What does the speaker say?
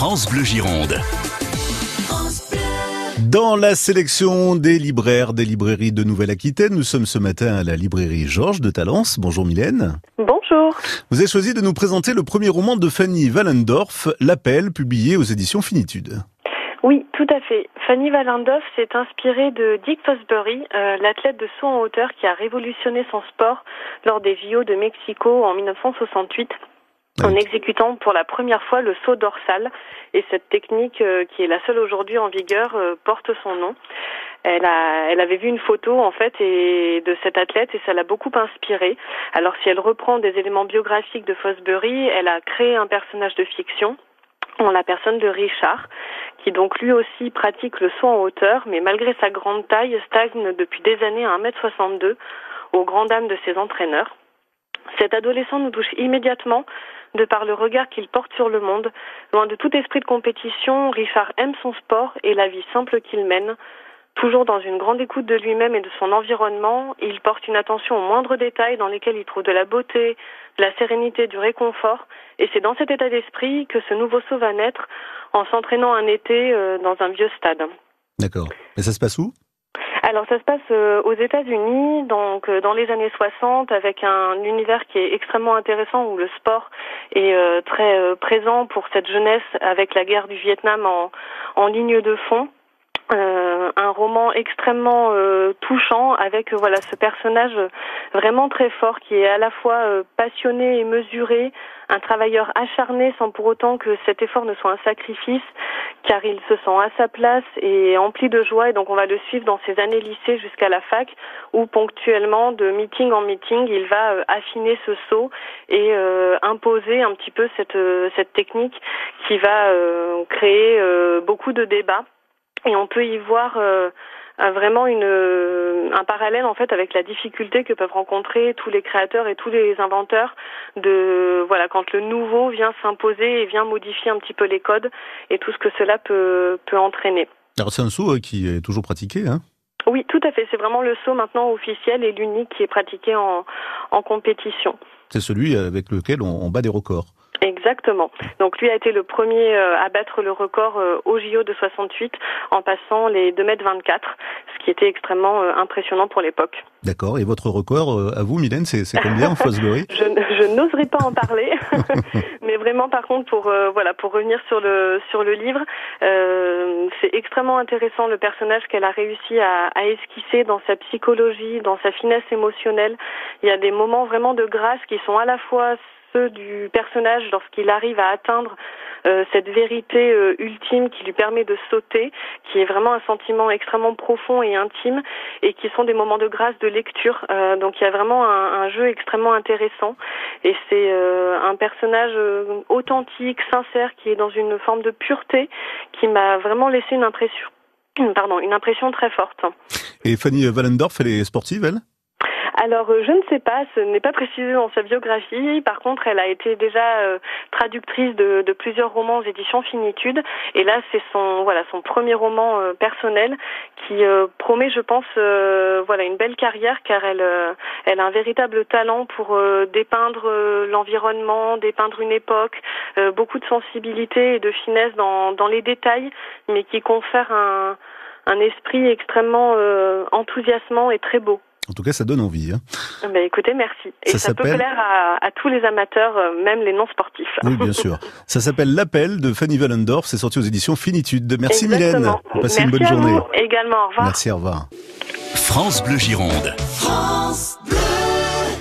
France Bleu Gironde. Dans la sélection des libraires des librairies de Nouvelle-Aquitaine, nous sommes ce matin à la librairie Georges de Talence. Bonjour Mylène. Bonjour. Vous avez choisi de nous présenter le premier roman de Fanny Wallendorf, L'appel, publié aux éditions Finitude. Oui, tout à fait. Fanny Wallendorf s'est inspirée de Dick Fosbury, euh, l'athlète de saut en hauteur qui a révolutionné son sport lors des JO de Mexico en 1968 en exécutant pour la première fois le saut dorsal. Et cette technique, euh, qui est la seule aujourd'hui en vigueur, euh, porte son nom. Elle, a, elle avait vu une photo en fait et de cette athlète et ça l'a beaucoup inspirée. Alors si elle reprend des éléments biographiques de Fosbury, elle a créé un personnage de fiction en la personne de Richard, qui donc lui aussi pratique le saut en hauteur, mais malgré sa grande taille, stagne depuis des années à 1m62, au grand dam de ses entraîneurs. Cet adolescent nous touche immédiatement de par le regard qu'il porte sur le monde. Loin de tout esprit de compétition, Richard aime son sport et la vie simple qu'il mène. Toujours dans une grande écoute de lui-même et de son environnement, il porte une attention aux moindres détails dans lesquels il trouve de la beauté, de la sérénité, du réconfort. Et c'est dans cet état d'esprit que ce nouveau saut va naître en s'entraînant un été euh, dans un vieux stade. D'accord. Mais ça se passe où? Alors ça se passe euh, aux États-Unis, donc euh, dans les années 60, avec un univers qui est extrêmement intéressant où le sport est euh, très présent pour cette jeunesse avec la guerre du Vietnam en, en ligne de fond. Euh, un roman extrêmement euh, touchant avec euh, voilà ce personnage vraiment très fort qui est à la fois passionné et mesuré, un travailleur acharné sans pour autant que cet effort ne soit un sacrifice, car il se sent à sa place et empli de joie. Et donc on va le suivre dans ses années lycée jusqu'à la fac où ponctuellement de meeting en meeting il va affiner ce saut et imposer un petit peu cette cette technique qui va créer beaucoup de débats et on peut y voir euh, vraiment une, euh, un parallèle en fait avec la difficulté que peuvent rencontrer tous les créateurs et tous les inventeurs de voilà quand le nouveau vient s'imposer et vient modifier un petit peu les codes et tout ce que cela peut peut entraîner. Alors c'est un saut euh, qui est toujours pratiqué, hein? Oui, tout à fait. C'est vraiment le saut maintenant officiel et l'unique qui est pratiqué en, en compétition. C'est celui avec lequel on, on bat des records. Exactement. Donc lui a été le premier euh, à battre le record euh, au JO de 68 en passant les 2 mètres 24, ce qui était extrêmement euh, impressionnant pour l'époque. D'accord. Et votre record, à vous, Mylène, c'est combien en Fosbury Je, je n'oserais pas en parler, mais vraiment, par contre, pour voilà, pour revenir sur le sur le livre, c'est extrêmement intéressant le personnage qu'elle a réussi à, à esquisser dans sa psychologie, dans sa finesse émotionnelle. Il y a des moments vraiment de grâce qui sont à la fois ceux du personnage lorsqu'il arrive à atteindre euh, cette vérité euh, ultime qui lui permet de sauter, qui est vraiment un sentiment extrêmement profond et intime, et qui sont des moments de grâce de lecture. Euh, donc il y a vraiment un, un, jeu extrêmement intéressant, et c'est un personnage authentique, sincère, qui est dans une forme de pureté, qui m'a vraiment laissé une impression, pardon, une impression très forte. Et Fanny Wallendorf, elle est sportive, elle? Alors, euh, je ne sais pas, ce n'est pas précisé dans sa biographie. Par contre, elle a été déjà euh, traductrice de, de, plusieurs romans aux éditions Finitude. Et là, c'est son voilà son premier roman euh, personnel qui promet, je pense, voilà une belle carrière car elle elle a un véritable talent pour dépeindre l'environnement, dépeindre une époque, beaucoup de sensibilité et de finesse dans dans les détails, mais qui confère un un esprit extrêmement enthousiasmant et très beau. En tout cas, ça donne envie. Hein. Ben, écoutez, merci. Et ça, peut plaire à, à, tous les amateurs, euh, même les non-sportifs. Oui, bien sûr. Ça s'appelle L'appel de Fanny Wallendorf. C'est sorti aux éditions Finitude. Merci Mylène. Passez une bonne journée. Également, au revoir. Merci, au revoir. France Bleu Gironde. France